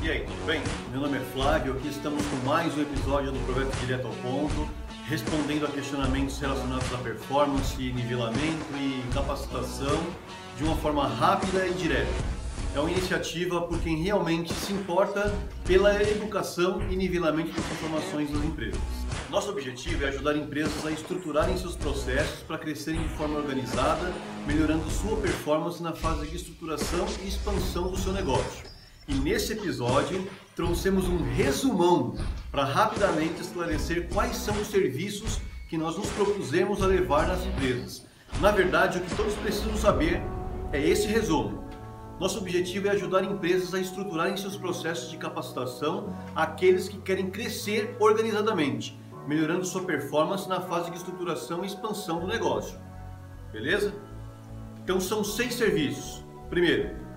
E aí, tudo bem? Meu nome é Flávio, aqui estamos com mais um episódio do Projeto Direto ao Ponto, respondendo a questionamentos relacionados à performance, nivelamento e capacitação de uma forma rápida e direta. É uma iniciativa por quem realmente se importa pela educação e nivelamento das informações das empresas. Nosso objetivo é ajudar empresas a estruturarem seus processos para crescerem de forma organizada, melhorando sua performance na fase de estruturação e expansão do seu negócio. E nesse episódio trouxemos um resumão para rapidamente esclarecer quais são os serviços que nós nos propusemos a levar nas empresas. Na verdade, o que todos precisam saber é esse resumo. Nosso objetivo é ajudar empresas a estruturarem seus processos de capacitação àqueles que querem crescer organizadamente, melhorando sua performance na fase de estruturação e expansão do negócio. Beleza? Então são seis serviços. Primeiro,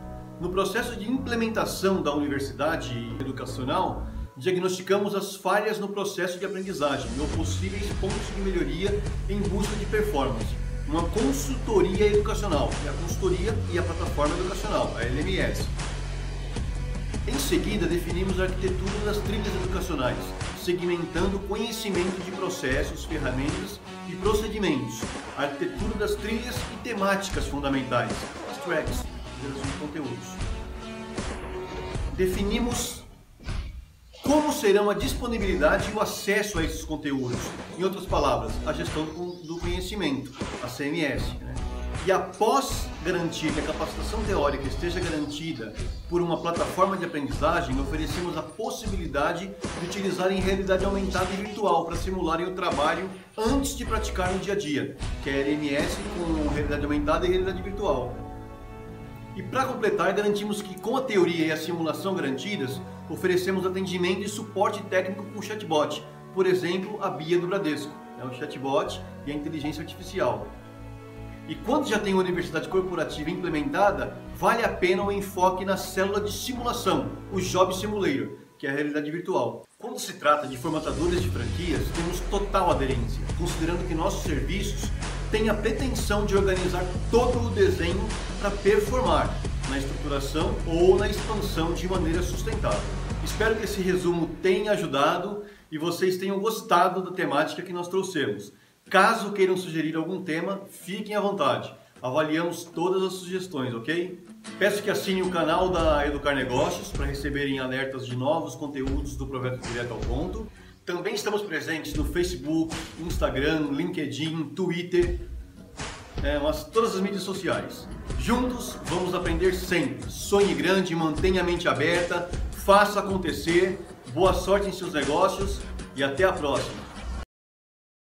no processo de implementação da universidade educacional, diagnosticamos as falhas no processo de aprendizagem ou possíveis pontos de melhoria em busca de performance uma consultoria educacional, e a consultoria e a plataforma educacional, a LMS. Em seguida, definimos a arquitetura das trilhas educacionais, segmentando conhecimento de processos, ferramentas e procedimentos, a arquitetura das trilhas e temáticas fundamentais, as tracks, de conteúdos. Definimos como serão a disponibilidade e o acesso a esses conteúdos? Em outras palavras, a gestão do conhecimento, a CMS. Né? E após garantir que a capacitação teórica esteja garantida por uma plataforma de aprendizagem, oferecemos a possibilidade de utilizar em realidade aumentada e virtual para simularem o trabalho antes de praticar no dia a dia, que é LMS com realidade aumentada e realidade virtual. E para completar, garantimos que com a teoria e a simulação garantidas, oferecemos atendimento e suporte técnico com chatbot, por exemplo, a Bia do Bradesco, é o chatbot e a inteligência artificial. E quando já tem uma universidade corporativa implementada, vale a pena o enfoque na célula de simulação, o Job Simulator, que é a realidade virtual. Quando se trata de formatadores de franquias, temos total aderência, considerando que nossos serviços têm a pretensão de organizar todo o desenho para performar na estruturação ou na expansão de maneira sustentável. Espero que esse resumo tenha ajudado e vocês tenham gostado da temática que nós trouxemos. Caso queiram sugerir algum tema, fiquem à vontade. Avaliamos todas as sugestões, ok? Peço que assinem o canal da Educar Negócios para receberem alertas de novos conteúdos do Projeto Direto ao Ponto. Também estamos presentes no Facebook, Instagram, LinkedIn, Twitter, é, mas todas as mídias sociais. Juntos vamos aprender sempre. Sonhe grande, mantenha a mente aberta, faça acontecer, boa sorte em seus negócios e até a próxima!